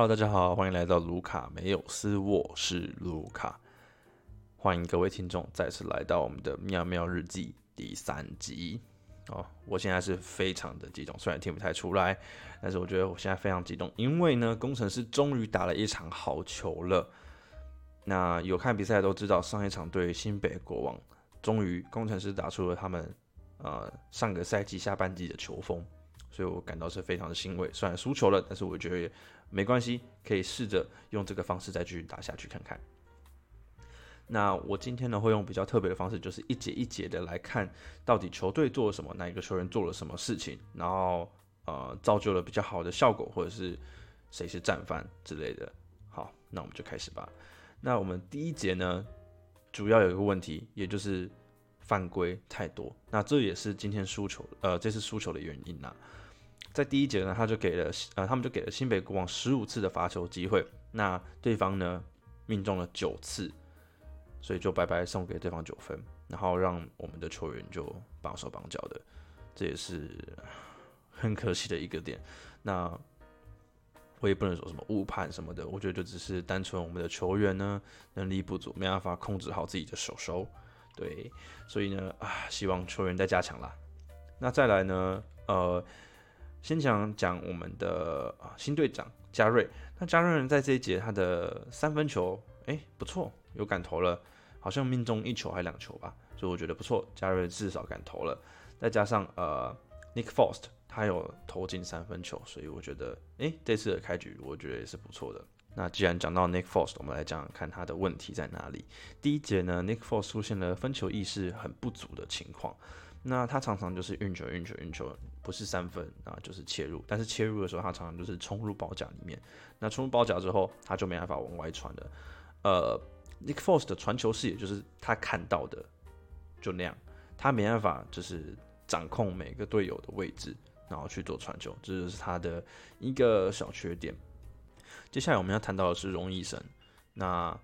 Hello，大家好，欢迎来到卢卡没有斯，我是卢卡，欢迎各位听众再次来到我们的妙妙日记第三集哦。我现在是非常的激动，虽然听不太出来，但是我觉得我现在非常激动，因为呢，工程师终于打了一场好球了。那有看比赛都知道，上一场对新北国王，终于工程师打出了他们呃上个赛季下半季的球风，所以我感到是非常的欣慰。虽然输球了，但是我觉得也没关系，可以试着用这个方式再继续打下去看看。那我今天呢会用比较特别的方式，就是一节一节的来看到底球队做了什么，哪一个球员做了什么事情，然后呃造就了比较好的效果，或者是谁是战犯之类的。好，那我们就开始吧。那我们第一节呢，主要有一个问题，也就是犯规太多。那这也是今天输球，呃，这次输球的原因呐。在第一节呢，他就给了，呃，他们就给了新北国王十五次的罚球机会，那对方呢命中了九次，所以就白白送给对方九分，然后让我们的球员就绑手绑脚的，这也是很可惜的一个点。那。我也不能说什么误判什么的，我觉得就只是单纯我们的球员呢能力不足，没办法控制好自己的手手。对，所以呢啊，希望球员再加强啦。那再来呢，呃，先讲讲我们的啊新队长加瑞。那加瑞在这一节他的三分球，哎不错，有敢投了，好像命中一球还两球吧，所以我觉得不错，加瑞至少敢投了。再加上呃 Nick Faust。他有投进三分球，所以我觉得，诶，这次的开局我觉得也是不错的。那既然讲到 nickfost 我们来讲看他的问题在哪里。第一节呢 nickfost 出现了分球意识很不足的情况。那他常常就是运球、运球、运球，不是三分啊，就是切入。但是切入的时候，他常常就是冲入包夹里面。那冲入包夹之后，他就没办法往外传了。呃，Nick Foss 的传球视野就是他看到的就那样，他没办法就是掌控每个队友的位置。然后去做传球，这就是他的一个小缺点。接下来我们要谈到的是荣医生。那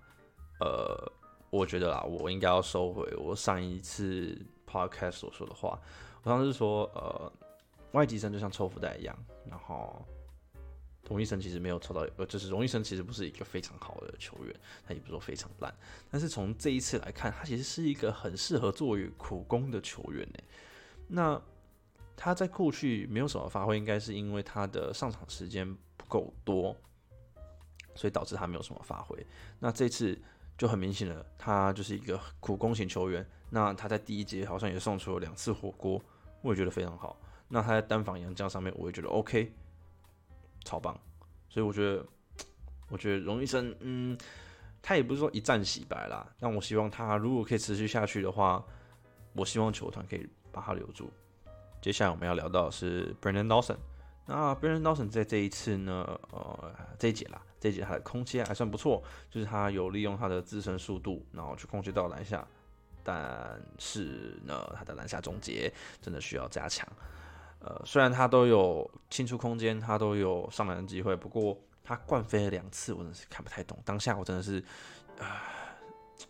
呃，我觉得啦，我应该要收回我上一次 podcast 所说的话。我当时说，呃，外籍生就像抽福袋一样。然后荣医生其实没有抽到，呃，就是荣医生其实不是一个非常好的球员，他也不说非常烂。但是从这一次来看，他其实是一个很适合作为苦工的球员呢。那他在过去没有什么发挥，应该是因为他的上场时间不够多，所以导致他没有什么发挥。那这次就很明显了，他就是一个苦攻型球员。那他在第一节好像也送出了两次火锅，我也觉得非常好。那他在单防杨将上面，我也觉得 OK，超棒。所以我觉得，我觉得荣医生，嗯，他也不是说一战洗白啦。但我希望他如果可以持续下去的话，我希望球团可以把他留住。接下来我们要聊到是 Brandon Dawson。那 Brandon Dawson 在这一次呢，呃，这一节啦，这一节他的空切还算不错，就是他有利用他的自身速度，然后去控制到篮下。但是呢，他的篮下终结真的需要加强。呃，虽然他都有清出空间，他都有上篮的机会，不过他惯飞了两次，我真的是看不太懂。当下我真的是，啊，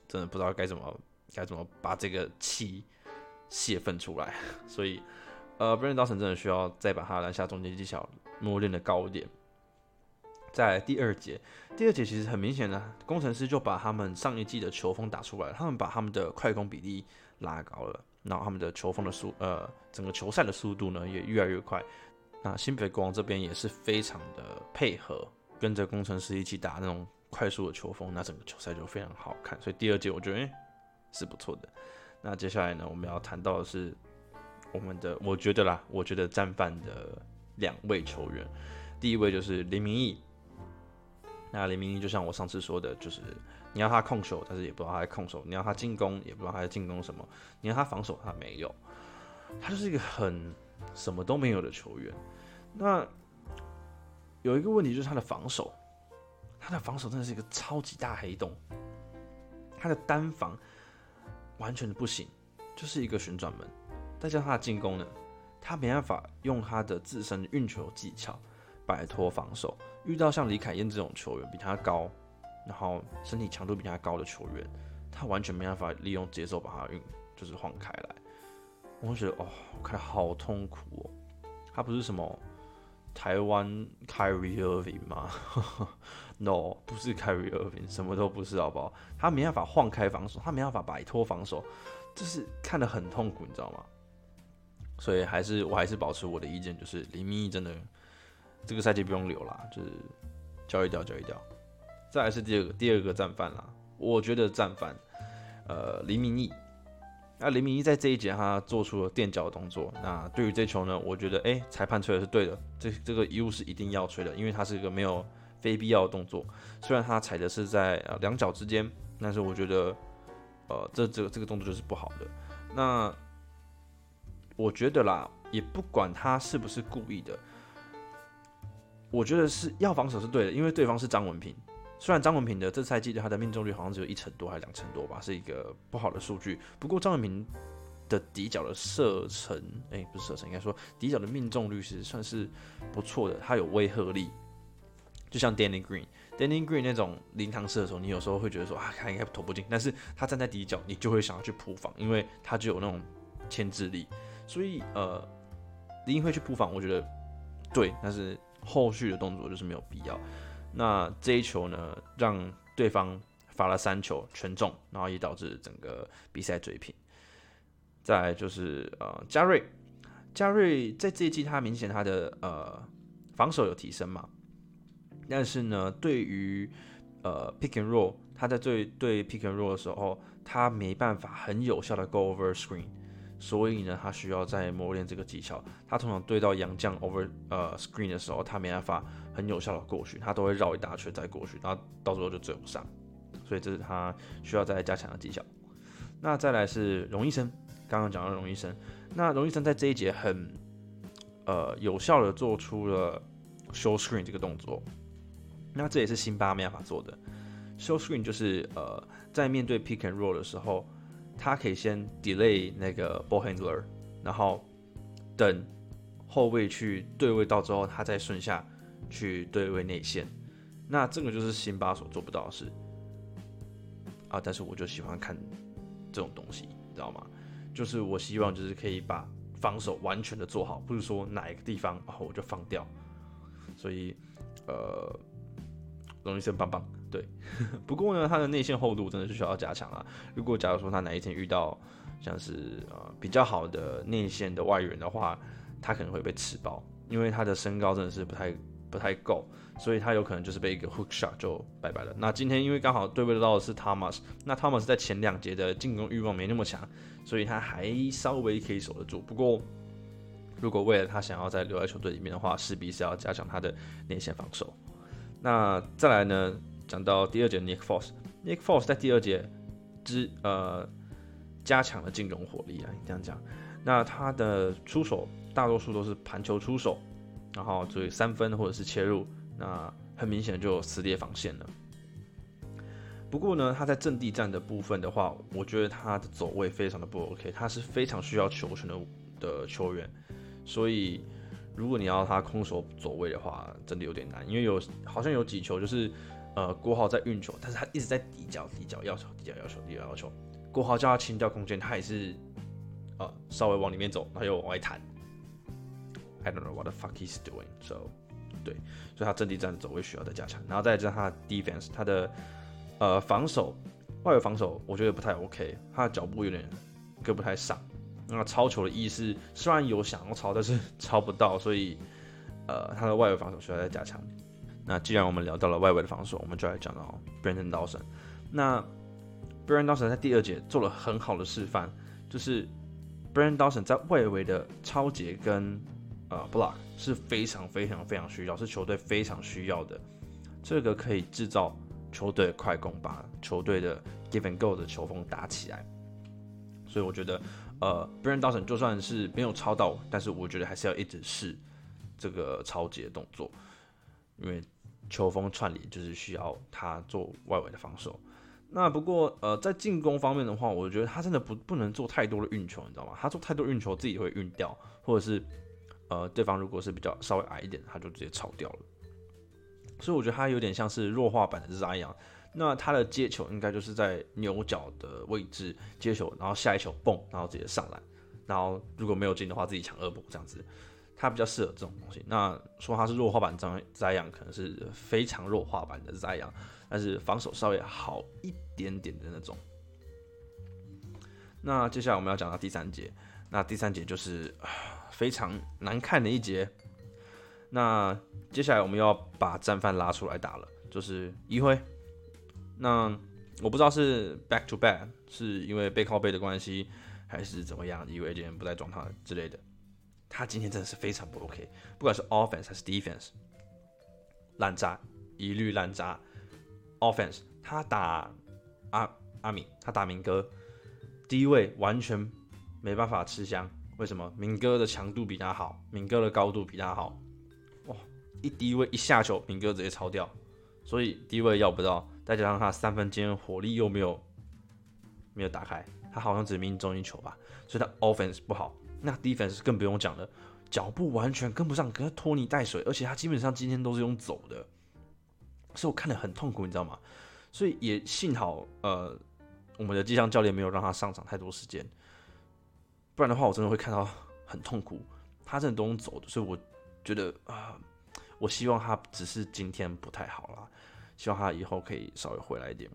真的不知道该怎么该怎么把这个气泄愤出来，所以。呃，Brandon Dawson 真的需要再把他篮下终结技巧磨练的高一点。在第二节，第二节其实很明显的，工程师就把他们上一季的球风打出来，他们把他们的快攻比例拉高了，然后他们的球风的速，呃，整个球赛的速度呢也越来越快。那新北国王这边也是非常的配合，跟着工程师一起打那种快速的球风，那整个球赛就非常好看。所以第二节我觉得是不错的。那接下来呢，我们要谈到的是。我们的我觉得啦，我觉得战犯的两位球员，第一位就是林明义。那林明义就像我上次说的，就是你要他控球，但是也不知道他在控球；你要他进攻，也不知道他在进攻什么；你要他防守，他没有。他就是一个很什么都没有的球员。那有一个问题就是他的防守，他的防守真的是一个超级大黑洞。他的单防完全不行，就是一个旋转门。再加上他的进攻呢，他没办法用他的自身运球技巧摆脱防守。遇到像李凯燕这种球员比他高，然后身体强度比他高的球员，他完全没办法利用节奏把他运就是晃开来。我会觉得哦，我看好痛苦哦。他不是什么台湾 Kyrie Irving 吗？No，不是 Kyrie Irving，什么都不是，好不好？他没办法晃开防守，他没办法摆脱防守，就是看得很痛苦，你知道吗？所以还是我还是保持我的意见，就是林明义真的这个赛季不用留啦，就是交易掉，交易掉。再来是第二个第二个战犯啦，我觉得战犯，呃，林明义。那林明义在这一节他做出了垫脚的动作。那对于这球呢，我觉得哎，裁判吹的是对的，这这个一路是一定要吹的，因为他是一个没有非必要的动作。虽然他踩的是在呃两脚之间，但是我觉得呃这这个这个动作就是不好的。那我觉得啦，也不管他是不是故意的，我觉得是要防守是对的，因为对方是张文平。虽然张文平的这赛季的他的命中率好像只有一成多还是两成多吧，是一个不好的数据。不过张文平的底角的射程，哎，不是射程，应该说底角的命中率其实算是不错的，他有威慑力。就像 Danny Green，Danny Green 那种灵堂射手，你有时候会觉得说啊，他应该投不进，但是他站在底角，你就会想要去扑防，因为他就有那种牵制力。所以呃，林会去扑防，我觉得对，但是后续的动作就是没有必要。那这一球呢，让对方罚了三球全中，然后也导致整个比赛追平。再来就是呃，加瑞，加瑞在这一季他明显他的呃防守有提升嘛，但是呢，对于呃 pick and roll，他在对对 pick and roll 的时候，他没办法很有效的 go over screen。所以呢，他需要再磨练这个技巧。他通常对到杨将 over 呃 screen 的时候，他没办法很有效的过去，他都会绕一大圈再过去，然后到时候就追不上。所以这是他需要再加强的技巧。那再来是荣医生，刚刚讲到荣医生，那荣医生在这一节很呃有效的做出了 show screen 这个动作。那这也是辛巴没办法做的。show screen 就是呃在面对 pick and roll 的时候。他可以先 delay 那个 ball handler，然后等后卫去对位到之后，他再顺下去对位内线。那这个就是辛巴所做不到的事啊！但是我就喜欢看这种东西，你知道吗？就是我希望就是可以把防守完全的做好，不是说哪一个地方然后我就放掉。所以，呃，龙医生棒棒。对，不过呢，他的内线厚度真的是需要加强啊。如果假如说他哪一天遇到像是呃比较好的内线的外援的话，他可能会被吃爆，因为他的身高真的是不太不太够，所以他有可能就是被一个 hook shot 就拜拜了。那今天因为刚好对位到的是 Thomas，那 Thomas 在前两节的进攻欲望没那么强，所以他还稍微可以守得住。不过如果为了他想要在留在球队里面的话，势必是要加强他的内线防守。那再来呢？讲到第二节，Nick Force，Nick Force 在第二节之呃加强了进攻火力啊，这样讲。那他的出手大多数都是盘球出手，然后注意三分或者是切入，那很明显就撕裂防线了。不过呢，他在阵地战的部分的话，我觉得他的走位非常的不 OK，他是非常需要球权的的球员，所以如果你要他空手走位的话，真的有点难，因为有好像有几球就是。呃，郭浩在运球，但是他一直在底角，底角要求，底角要求，底角要求。郭浩叫他清掉空间，他也是，呃，稍微往里面走，然后又往外弹。I don't know what the fuck he's doing. So，对，所以他阵地战走位需要再加强，然后再加他的 defense，他的呃防守，外围防守我觉得不太 OK，他的脚步有点跟不太上。那超球的意思虽然有想要超，但是 超不到，所以呃，他的外围防守需要再加强。那既然我们聊到了外围的防守，我们就来讲到 Brandon Dawson。那 Brandon Dawson 在第二节做了很好的示范，就是 Brandon Dawson 在外围的超节跟呃 block 是非常非常非常需要，是球队非常需要的。这个可以制造球队快攻，把球队的 give and go 的球风打起来。所以我觉得，呃，Brandon Dawson 就算是没有超到，但是我觉得还是要一直试这个超级的动作，因为。球风串联就是需要他做外围的防守。那不过呃，在进攻方面的话，我觉得他真的不不能做太多的运球，你知道吗？他做太多运球自己会运掉，或者是呃，对方如果是比较稍微矮一点，他就直接超掉了。所以我觉得他有点像是弱化版的 Zion。那他的接球应该就是在牛角的位置接球，然后下一球蹦，然后直接上篮，然后如果没有进的话，自己抢二步这样子。他比较适合这种东西。那说他是弱化版张栽养，可能是非常弱化版的栽养，但是防守稍微好一点点的那种。那接下来我们要讲到第三节，那第三节就是非常难看的一节。那接下来我们要把战犯拉出来打了，就是一辉。那我不知道是 back to back 是因为背靠背的关系，还是怎么样，以为今天不在状态之类的。他今天真的是非常不 OK，不管是 offense 还是 defense，烂渣，一律烂渣。offense 他打阿阿敏，他打明哥，低位完全没办法吃香。为什么？明哥的强度比他好，明哥的高度比他好。哇，一低位一下球，明哥直接超掉，所以低位要不到。再加上他三分间火力又没有没有打开，他好像只命中一球吧，所以他 offense 不好。那 defense 更不用讲了，脚步完全跟不上，跟拖泥带水，而且他基本上今天都是用走的，所以我看得很痛苦，你知道吗？所以也幸好，呃，我们的技枪教练没有让他上场太多时间，不然的话我真的会看到很痛苦。他真的都用走的，所以我觉得啊，我希望他只是今天不太好了。希望他以后可以稍微回来一点。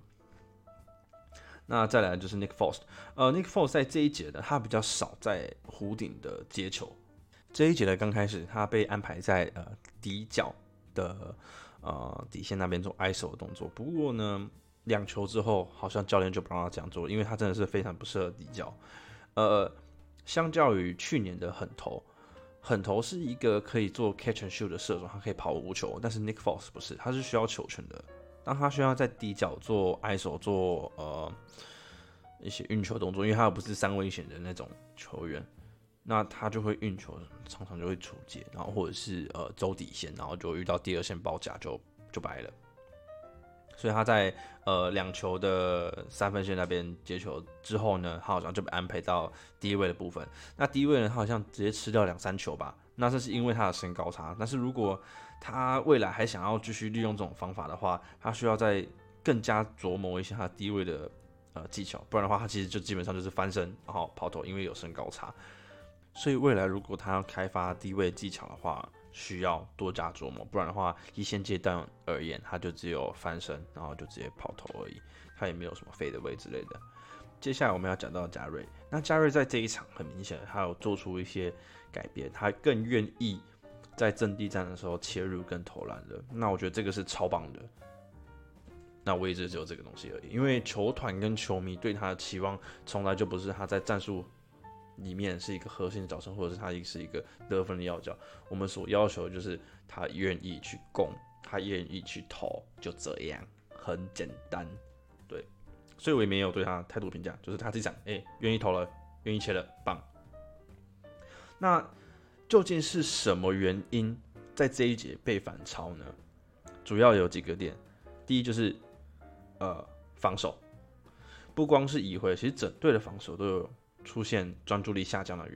那再来就是 Nick Foss，呃，Nick Foss 在这一节呢，他比较少在弧顶的接球。这一节的刚开始，他被安排在呃底角的呃底线那边做 ISO 的动作。不过呢，两球之后，好像教练就不让他这样做，因为他真的是非常不适合底角。呃，相较于去年的狠头。狠头是一个可以做 catch and shoot 的射手，他可以跑无球，但是 Nick Foss 不是，他是需要球权的。当他需要在底角做 i 手做呃一些运球动作，因为他又不是三危险的那种球员，那他就会运球，常常就会出界，然后或者是呃走底线，然后就遇到第二线包夹就就白了。所以他在呃两球的三分线那边接球之后呢，他好像就被安排到低位的部分。那低位呢，他好像直接吃掉两三球吧。那这是因为他的身高差。但是如果他未来还想要继续利用这种方法的话，他需要再更加琢磨一下他低位的呃技巧，不然的话，他其实就基本上就是翻身然后跑投，因为有身高差。所以未来如果他要开发低位技巧的话，需要多加琢磨，不然的话，一现阶段而言，他就只有翻身，然后就直接跑头而已，他也没有什么飞的位之类的。接下来我们要讲到加瑞，那加瑞在这一场很明显，他有做出一些改变，他更愿意在阵地战的时候切入跟投篮的。那我觉得这个是超棒的。那我一直只有这个东西而已，因为球团跟球迷对他的期望从来就不是他在战术。里面是一个核心的角色，或者是他也是一个得分的要角。我们所要求就是他愿意去攻，他愿意去投，就这样，很简单。所以我也没有对他太多评价，就是他自己讲，哎，愿意投了，愿意切了，棒。那究竟是什么原因在这一节被反超呢？主要有几个点，第一就是呃防守，不光是移回，其实整队的防守都有。出现专注力下降的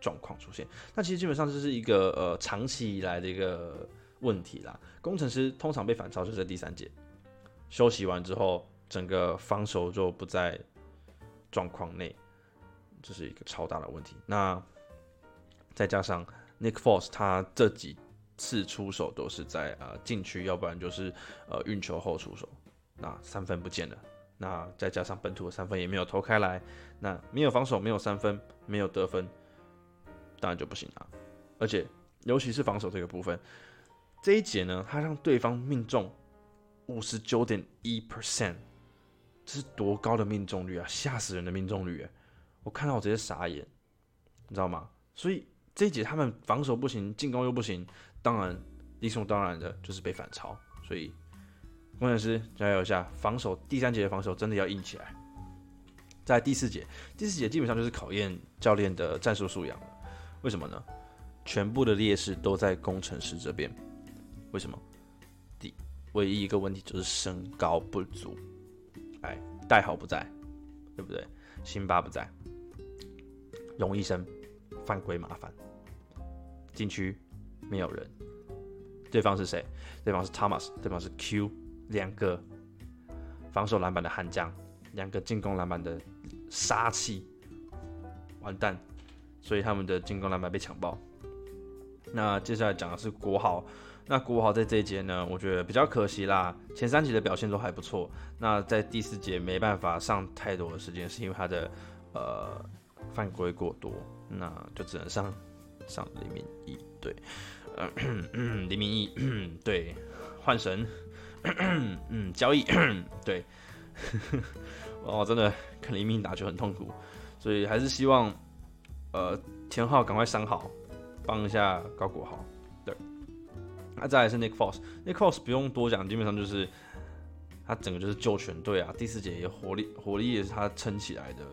状况出现，那其实基本上这是一个呃长期以来的一个问题啦。工程师通常被反超就在第三节休息完之后，整个防守就不在状况内，这是一个超大的问题。那再加上 Nick Foles 他这几次出手都是在呃禁区，要不然就是呃运球后出手，那三分不见了。那再加上本土的三分也没有投开来，那没有防守，没有三分，没有得分，当然就不行了。而且尤其是防守这个部分，这一节呢，他让对方命中五十九点一 percent，这是多高的命中率啊！吓死人的命中率，我看到我直接傻眼，你知道吗？所以这一节他们防守不行，进攻又不行，当然理所当然的就是被反超，所以。工程师加油一下，防守第三节的防守真的要硬起来。在第四节，第四节基本上就是考验教练的战术素养了。为什么呢？全部的劣势都在工程师这边。为什么？第唯一一个问题就是身高不足。哎，代号不在，对不对？辛巴不在，容医生犯规麻烦，禁区没有人。对方是谁？对方是 Thomas，对方是 Q。两个防守篮板的悍将，两个进攻篮板的杀气，完蛋！所以他们的进攻篮板被抢爆。那接下来讲的是国豪。那国豪在这一节呢，我觉得比较可惜啦。前三节的表现都还不错，那在第四节没办法上太多的时间，是因为他的呃犯规过多，那就只能上上黎明一对，呃，黎明一 对换神，嗯，交易 对，哦，真的看黎明打球很痛苦，所以还是希望呃田浩赶快伤好，帮一下高国豪。那再来是 Nick Foss，Nick Foss 不用多讲，基本上就是他整个就是救全队啊。第四节也火力火力也是他撑起来的，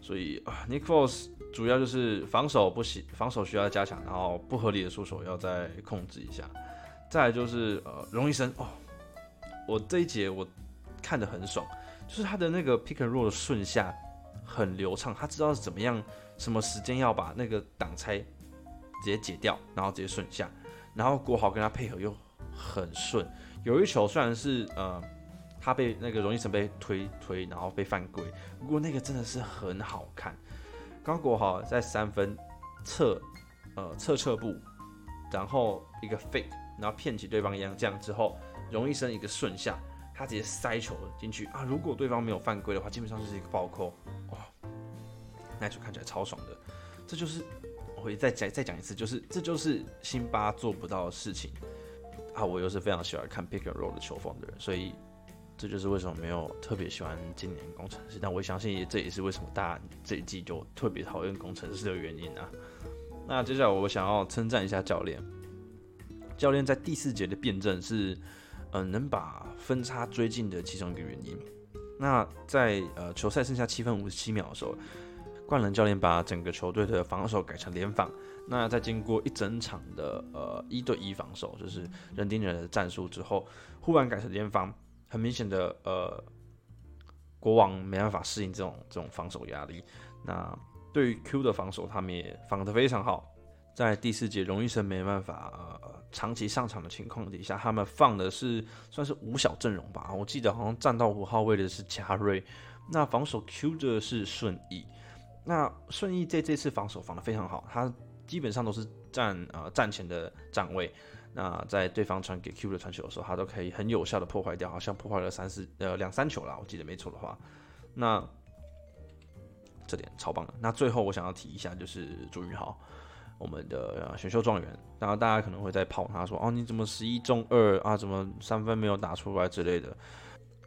所以啊，Nick Foss 主要就是防守不行，防守需要加强，然后不合理的出手要再控制一下。再来就是呃，荣医生哦，我这一节我看的很爽，就是他的那个 pick and roll 的顺下很流畅，他知道是怎么样，什么时间要把那个挡拆直接解掉，然后直接顺下。然后国豪跟他配合又很顺，有一球虽然是呃他被那个荣毅成被推推，然后被犯规，不过那个真的是很好看。刚国豪在三分侧呃侧侧步，然后一个 fake，然后骗起对方一样这样之后，荣毅生一个顺下，他直接塞球进去啊！如果对方没有犯规的话，基本上就是一个暴扣，哇，那球看起来超爽的，这就是。会再再再讲一次，就是这就是辛巴做不到的事情啊！我又是非常喜欢看 pick and roll 的球风的人，所以这就是为什么没有特别喜欢今年工程师。但我相信这也是为什么大家这一季就特别讨厌工程师的原因啊！那接下来我想要称赞一下教练，教练在第四节的辩证是嗯能把分差追进的其中一个原因。那在呃球赛剩下七分五十七秒的时候。冠伦教练把整个球队的防守改成联防。那在经过一整场的呃一对一防守，就是人盯人的战术之后，忽然改成联防，很明显的呃国王没办法适应这种这种防守压力。那对于 Q 的防守，他们也防得非常好。在第四节，荣誉生没办法呃长期上场的情况底下，他们放的是算是五小阵容吧。我记得好像站到五号位的是加瑞，那防守 Q 的是顺义。那顺义在这次防守防的非常好，他基本上都是站呃站前的站位。那在对方传给 Q 的传球的时候，他都可以很有效的破坏掉，好像破坏了三四呃两三球啦，我记得没错的话。那这点超棒的。那最后我想要提一下，就是朱宇豪，我们的选秀状元。然后大家可能会在泡他说，哦你怎么十一中二啊？怎么三分没有打出来之类的？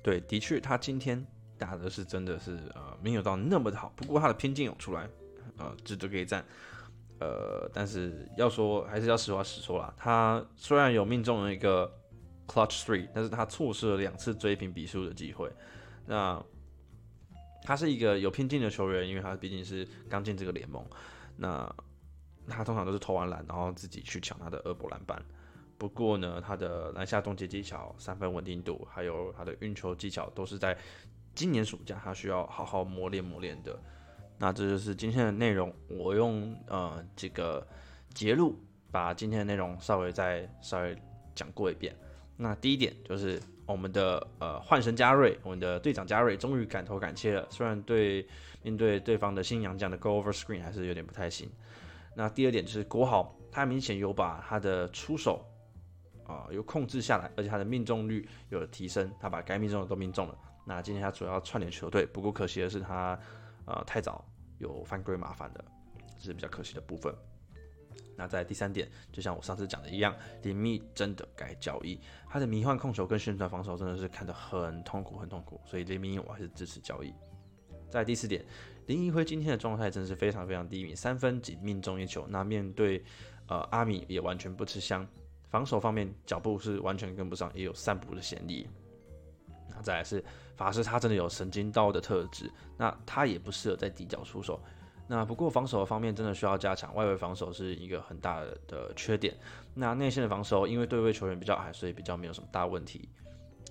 对，的确他今天。打的是真的是呃没有到那么的好，不过他的偏见有出来，呃值得可以赞，呃但是要说还是要实话实说啦，他虽然有命中了一个 clutch three，但是他错失了两次追平比数的机会。那他是一个有偏见的球员，因为他毕竟是刚进这个联盟，那他通常都是投完篮，然后自己去抢他的二波篮板。不过呢，他的篮下终结技巧、三分稳定度，还有他的运球技巧，都是在。今年暑假他需要好好磨练磨练的，那这就是今天的内容。我用呃这个节录把今天的内容稍微再稍微讲过一遍。那第一点就是我们的呃幻神加瑞，我们的队长加瑞终于敢投敢切了，虽然对面对对方的新洋将的 go over screen 还是有点不太行。那第二点就是国豪，他明显有把他的出手啊有控制下来，而且他的命中率有了提升，他把该命中的都命中了。那今天他主要串联球队，不过可惜的是他，呃，太早有犯规麻烦的，这是比较可惜的部分。那在第三点，就像我上次讲的一样，林密真的该交易，他的迷幻控球跟旋转防守真的是看得很痛苦，很痛苦，所以林密我还是支持交易。在第四点，林一辉今天的状态真是非常非常低迷，三分仅命中一球，那面对呃阿米也完全不吃香，防守方面脚步是完全跟不上，也有散步的嫌疑。那再来是。法师他真的有神经刀的特质，那他也不适合在底角出手。那不过防守方面真的需要加强，外围防守是一个很大的缺点。那内线的防守因为对位球员比较矮，所以比较没有什么大问题。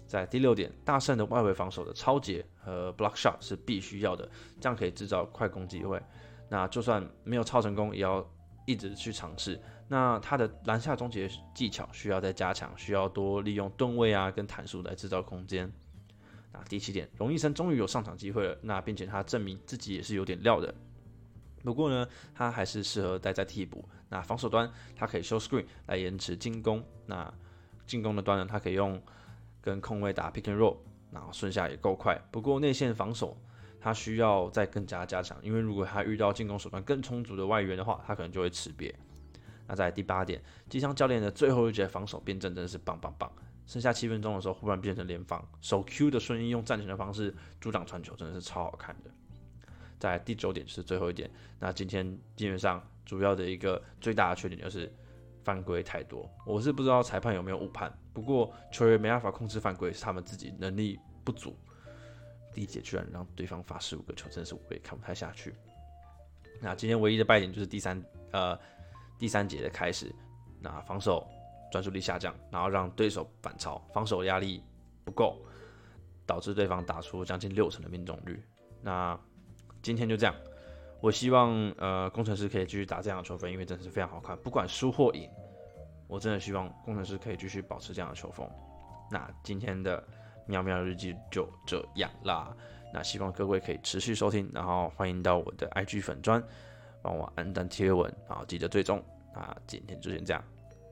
在第六点，大圣的外围防守的超节和 block shot 是必须要的，这样可以制造快攻机会。那就算没有超成功，也要一直去尝试。那他的篮下终结技巧需要再加强，需要多利用盾位啊跟弹速来制造空间。那第七点，荣医生终于有上场机会了，那并且他证明自己也是有点料的。不过呢，他还是适合待在替补。那防守端，他可以修 screen 来延迟进攻。那进攻的端呢，他可以用跟空位打 pick and roll，然后顺下也够快。不过内线防守，他需要再更加加强，因为如果他遇到进攻手段更充足的外援的话，他可能就会吃瘪。那在第八点，机枪教练的最后一节防守辩证真的是棒棒棒。剩下七分钟的时候，忽然变成联防，手 Q 的瞬移用站前的方式阻挡传球，真的是超好看的。在第九点是最后一点，那今天基本上主要的一个最大的缺点就是犯规太多。我是不知道裁判有没有误判，不过球员没办法控制犯规，是他们自己能力不足。第一节居然让对方罚十五个球，真的是我也看不太下去。那今天唯一的败点就是第三呃第三节的开始，那防守。专注力下降，然后让对手反超，防守压力不够，导致对方打出将近六成的命中率。那今天就这样，我希望呃工程师可以继续打这样的球风，因为真的是非常好看。不管输或赢，我真的希望工程师可以继续保持这样的球风。那今天的喵喵日记就这样啦。那希望各位可以持续收听，然后欢迎到我的 IG 粉砖帮我按赞贴文，然后记得追踪。那今天就先这样。